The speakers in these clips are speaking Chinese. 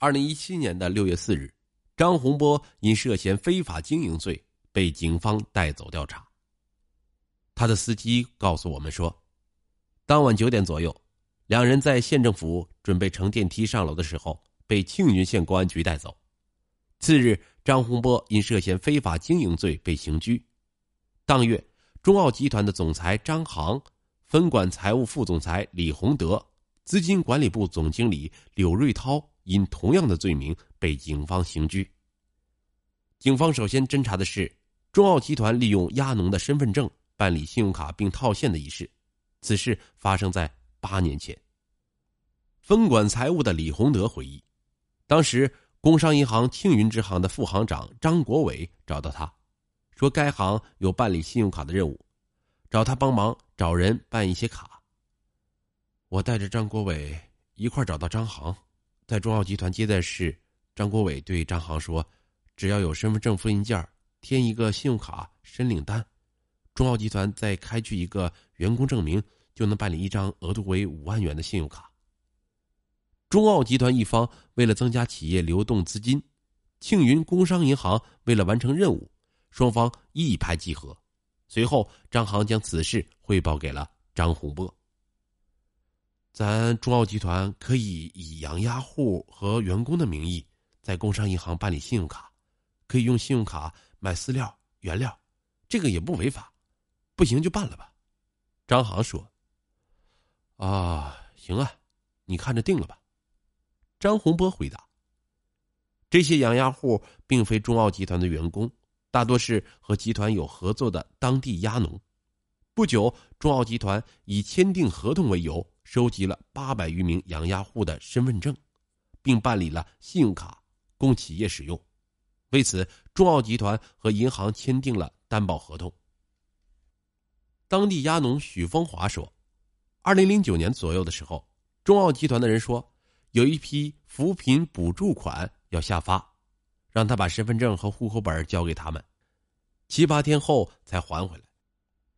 二零一七年的六月四日，张洪波因涉嫌非法经营罪被警方带走调查。他的司机告诉我们说，当晚九点左右，两人在县政府准备乘电梯上楼的时候，被庆云县公安局带走。次日，张洪波因涉嫌非法经营罪被刑拘。当月，中奥集团的总裁张航、分管财务副总裁李洪德、资金管理部总经理柳瑞涛因同样的罪名被警方刑拘。警方首先侦查的是中奥集团利用亚农的身份证办理信用卡并套现的一事，此事发生在八年前。分管财务的李洪德回忆，当时工商银行庆云支行的副行长张国伟找到他。说该行有办理信用卡的任务，找他帮忙找人办一些卡。我带着张国伟一块找到张航，在中奥集团接待室，张国伟对张航说：“只要有身份证复印件，填一个信用卡申领单，中奥集团再开具一个员工证明，就能办理一张额度为五万元的信用卡。”中奥集团一方为了增加企业流动资金，庆云工商银行为了完成任务。双方一拍即合，随后张航将此事汇报给了张洪波。咱中奥集团可以以养鸭户和员工的名义在工商银行办理信用卡，可以用信用卡买饲料、原料，这个也不违法。不行就办了吧。张航说：“啊，行啊，你看着定了吧。”张洪波回答：“这些养鸭户并非中奥集团的员工。”大多是和集团有合作的当地鸭农。不久，中奥集团以签订合同为由，收集了八百余名养鸭户的身份证，并办理了信用卡，供企业使用。为此，中奥集团和银行签订了担保合同。当地鸭农许风华说：“二零零九年左右的时候，中奥集团的人说，有一批扶贫补助款要下发。”让他把身份证和户口本交给他们，七八天后才还回来。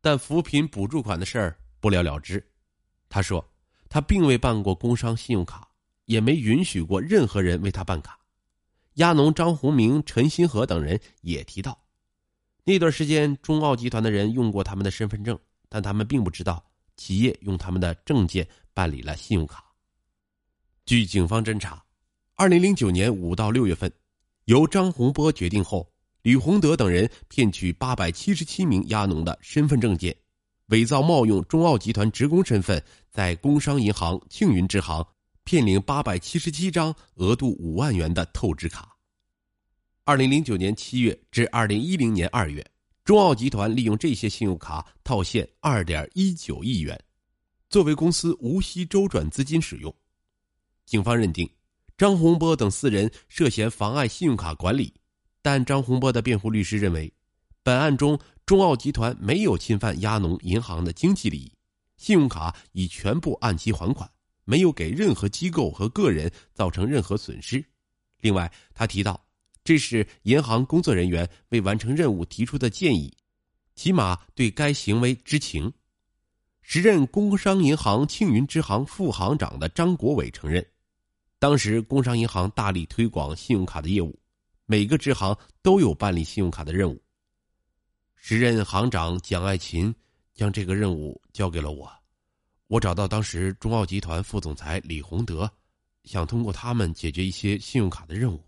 但扶贫补助款的事儿不了了之。他说，他并未办过工商信用卡，也没允许过任何人为他办卡。亚农张洪明、陈新和等人也提到，那段时间中奥集团的人用过他们的身份证，但他们并不知道企业用他们的证件办理了信用卡。据警方侦查，二零零九年五到六月份。由张洪波决定后，吕洪德等人骗取八百七十七名鸭农的身份证件，伪造冒用中奥集团职工身份，在工商银行庆云支行骗领八百七十七张额度五万元的透支卡。二零零九年七月至二零一零年二月，中奥集团利用这些信用卡套现二点一九亿元，作为公司无息周转资金使用。警方认定。张洪波等四人涉嫌妨碍信用卡管理，但张洪波的辩护律师认为，本案中中奥集团没有侵犯亚农银行的经济利益，信用卡已全部按期还款，没有给任何机构和个人造成任何损失。另外，他提到，这是银行工作人员为完成任务提出的建议，起码对该行为知情。时任工商银行庆云支行副行长的张国伟承认。当时，工商银行大力推广信用卡的业务，每个支行都有办理信用卡的任务。时任行长蒋爱琴将这个任务交给了我，我找到当时中奥集团副总裁李洪德，想通过他们解决一些信用卡的任务。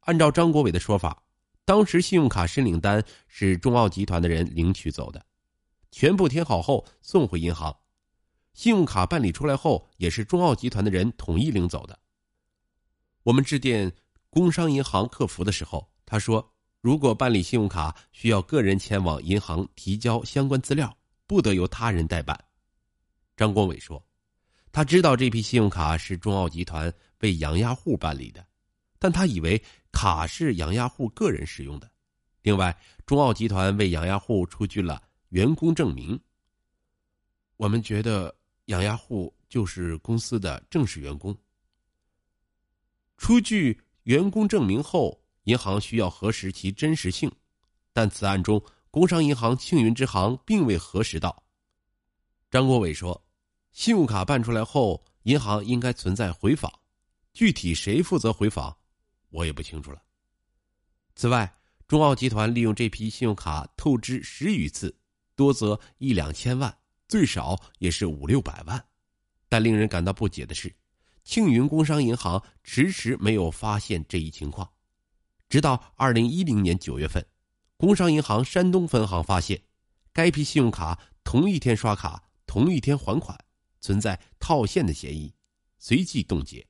按照张国伟的说法，当时信用卡申领单是中奥集团的人领取走的，全部填好后送回银行。信用卡办理出来后，也是中奥集团的人统一领走的。我们致电工商银行客服的时候，他说：“如果办理信用卡需要个人前往银行提交相关资料，不得由他人代办。”张国伟说：“他知道这批信用卡是中奥集团为养鸭户办理的，但他以为卡是养鸭户个人使用的。另外，中奥集团为养鸭户出具了员工证明。我们觉得。”养鸭户就是公司的正式员工。出具员工证明后，银行需要核实其真实性，但此案中工商银行庆云支行并未核实到。张国伟说：“信用卡办出来后，银行应该存在回访，具体谁负责回访，我也不清楚了。此外，中奥集团利用这批信用卡透支十余次，多则一两千万，最少也是五六百万。但令人感到不解的是，庆云工商银行迟迟没有发现这一情况，直到二零一零年九月份，工商银行山东分行发现，该批信用卡同一天刷卡、同一天还款，存在套现的嫌疑，随即冻结。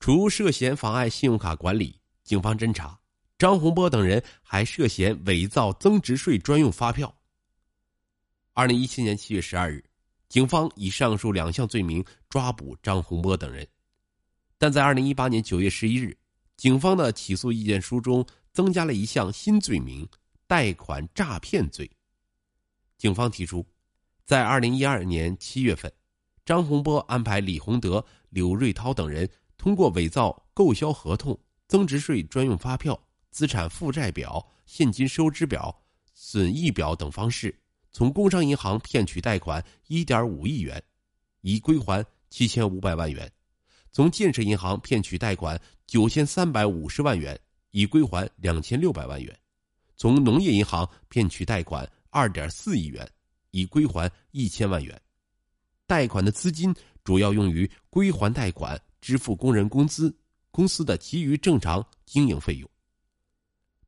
除涉嫌妨碍信用卡管理，警方侦查。张洪波等人还涉嫌伪造增值税专用发票。二零一七年七月十二日，警方以上述两项罪名抓捕张洪波等人，但在二零一八年九月十一日，警方的起诉意见书中增加了一项新罪名——贷款诈骗罪。警方提出，在二零一二年七月份，张洪波安排李洪德、柳瑞涛等人通过伪造购销合同、增值税专用发票。资产负债表、现金收支表、损益表等方式，从工商银行骗取贷款一点五亿元，以归还七千五百万元；从建设银行骗取贷款九千三百五十万元，已归还两千六百万元；从农业银行骗取贷款二点四亿元，已归还一千万元。贷款的资金主要用于归还贷款、支付工人工资、公司的其余正常经营费用。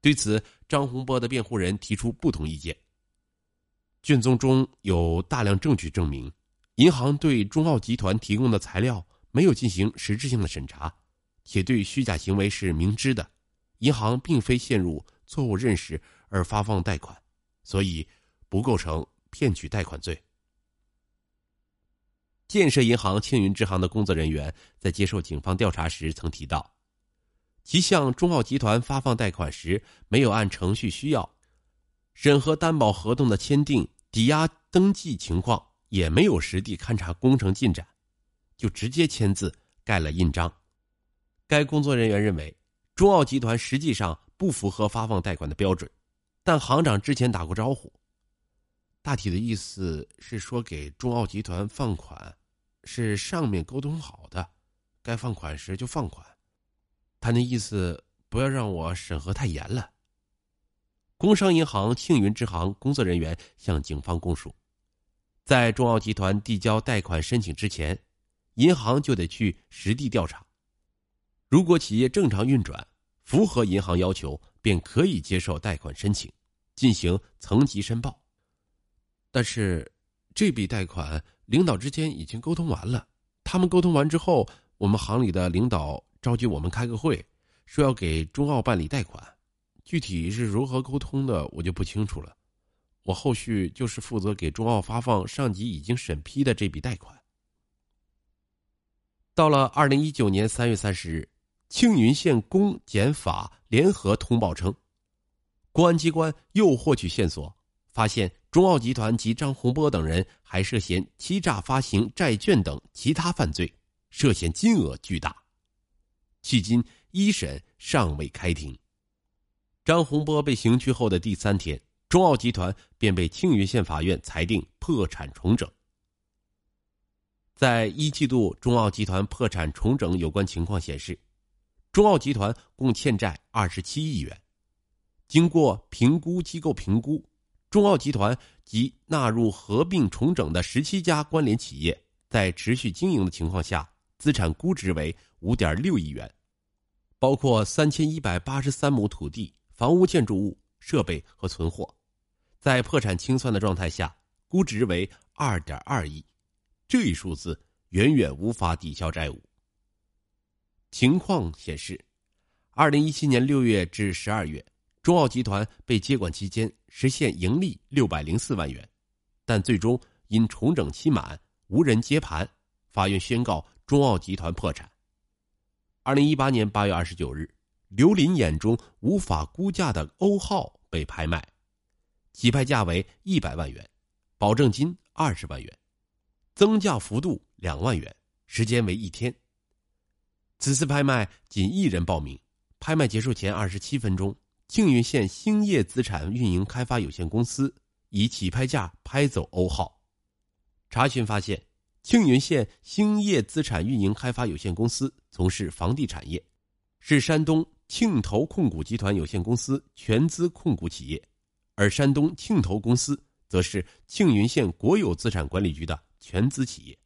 对此，张洪波的辩护人提出不同意见。卷宗中有大量证据证明，银行对中奥集团提供的材料没有进行实质性的审查，且对虚假行为是明知的，银行并非陷入错误认识而发放贷款，所以不构成骗取贷款罪。建设银行青云支行的工作人员在接受警方调查时曾提到。其向中奥集团发放贷款时，没有按程序需要审核担保合同的签订、抵押登记情况，也没有实地勘察工程进展，就直接签字盖了印章。该工作人员认为，中奥集团实际上不符合发放贷款的标准，但行长之前打过招呼，大体的意思是说给中奥集团放款，是上面沟通好的，该放款时就放款。他那意思，不要让我审核太严了。工商银行庆云支行工作人员向警方供述，在中奥集团递交贷款申请之前，银行就得去实地调查。如果企业正常运转，符合银行要求，便可以接受贷款申请，进行层级申报。但是，这笔贷款领导之间已经沟通完了，他们沟通完之后，我们行里的领导。召集我们开个会，说要给中奥办理贷款，具体是如何沟通的，我就不清楚了。我后续就是负责给中奥发放上级已经审批的这笔贷款。到了二零一九年三月三十日，庆云县公检法联合通报称，公安机关又获取线索，发现中奥集团及张洪波等人还涉嫌欺诈发行债券等其他犯罪，涉嫌金额巨大。迄今一审尚未开庭。张洪波被刑拘后的第三天，中奥集团便被庆云县法院裁定破产重整。在一季度中奥集团破产重整有关情况显示，中奥集团共欠债二十七亿元。经过评估机构评估，中奥集团及纳入合并重整的十七家关联企业，在持续经营的情况下。资产估值为五点六亿元，包括三千一百八十三亩土地、房屋建筑物、设备和存货，在破产清算的状态下，估值为二点二亿，这一数字远远无法抵消债务。情况显示，二零一七年六月至十二月，中奥集团被接管期间实现盈利六百零四万元，但最终因重整期满，无人接盘，法院宣告。中奥集团破产。二零一八年八月二十九日，刘林眼中无法估价的欧号被拍卖，起拍价为一百万元，保证金二十万元，增价幅度两万元，时间为一天。此次拍卖仅一人报名，拍卖结束前二十七分钟，庆云县兴业资产运营开发有限公司以起拍价拍走欧号。查询发现。庆云县兴业资产运营开发有限公司从事房地产业，是山东庆投控股集团有限公司全资控股企业，而山东庆投公司则是庆云县国有资产管理局的全资企业。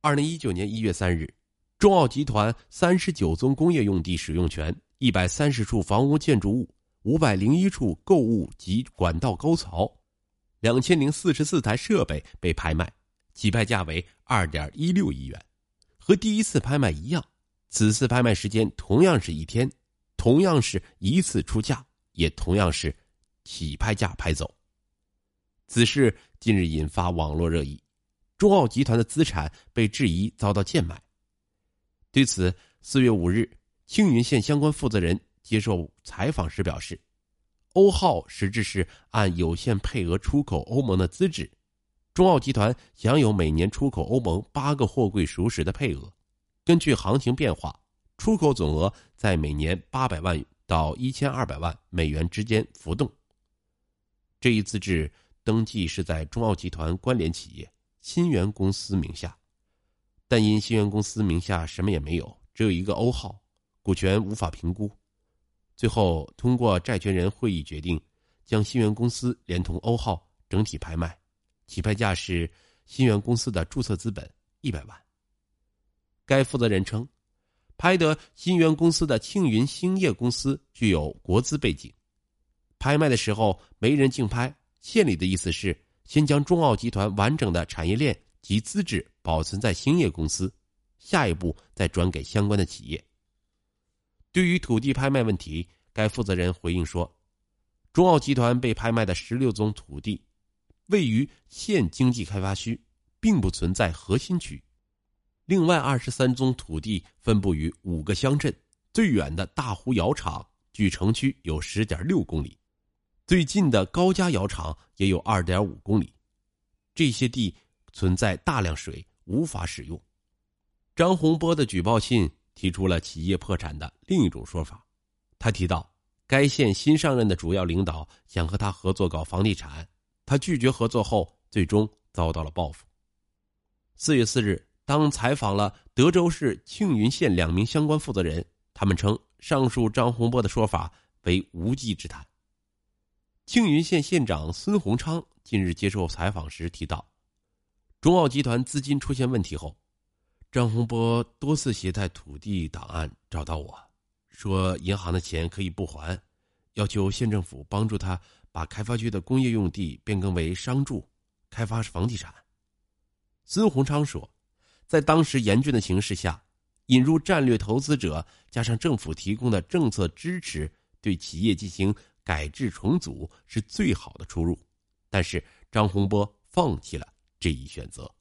二零一九年一月三日，中奥集团三十九宗工业用地使用权、一百三十处房屋建筑物、五百零一处购物及管道沟槽、两千零四十四台设备被拍卖。起拍价为二点一六亿元，和第一次拍卖一样。此次拍卖时间同样是一天，同样是一次出价，也同样是起拍价拍走。此事近日引发网络热议，中奥集团的资产被质疑遭到贱卖。对此，四月五日，青云县相关负责人接受采访时表示，欧浩实质是按有限配额出口欧盟的资质。中奥集团享有每年出口欧盟八个货柜熟食的配额，根据行情变化，出口总额在每年八百万到一千二百万美元之间浮动。这一资质登记是在中奥集团关联企业新源公司名下，但因新源公司名下什么也没有，只有一个欧号，股权无法评估。最后通过债权人会议决定，将新源公司连同欧号整体拍卖。起拍价是新源公司的注册资本一百万。该负责人称，拍得新源公司的庆云兴业公司具有国资背景，拍卖的时候没人竞拍，县里的意思是先将中奥集团完整的产业链及资质保存在兴业公司，下一步再转给相关的企业。对于土地拍卖问题，该负责人回应说，中奥集团被拍卖的十六宗土地。位于县经济开发区，并不存在核心区。另外二十三宗土地分布于五个乡镇，最远的大湖窑厂距城区有十点六公里，最近的高家窑厂也有二点五公里。这些地存在大量水，无法使用。张洪波的举报信提出了企业破产的另一种说法。他提到，该县新上任的主要领导想和他合作搞房地产。他拒绝合作后，最终遭到了报复。四月四日，当采访了德州市庆云县两名相关负责人，他们称上述张洪波的说法为无稽之谈。庆云县县长孙洪昌近日接受采访时提到，中奥集团资金出现问题后，张洪波多次携带土地档案找到我，说银行的钱可以不还，要求县政府帮助他。把开发区的工业用地变更为商住，开发房地产。孙洪昌说，在当时严峻的形势下，引入战略投资者，加上政府提供的政策支持，对企业进行改制重组是最好的出路。但是张洪波放弃了这一选择。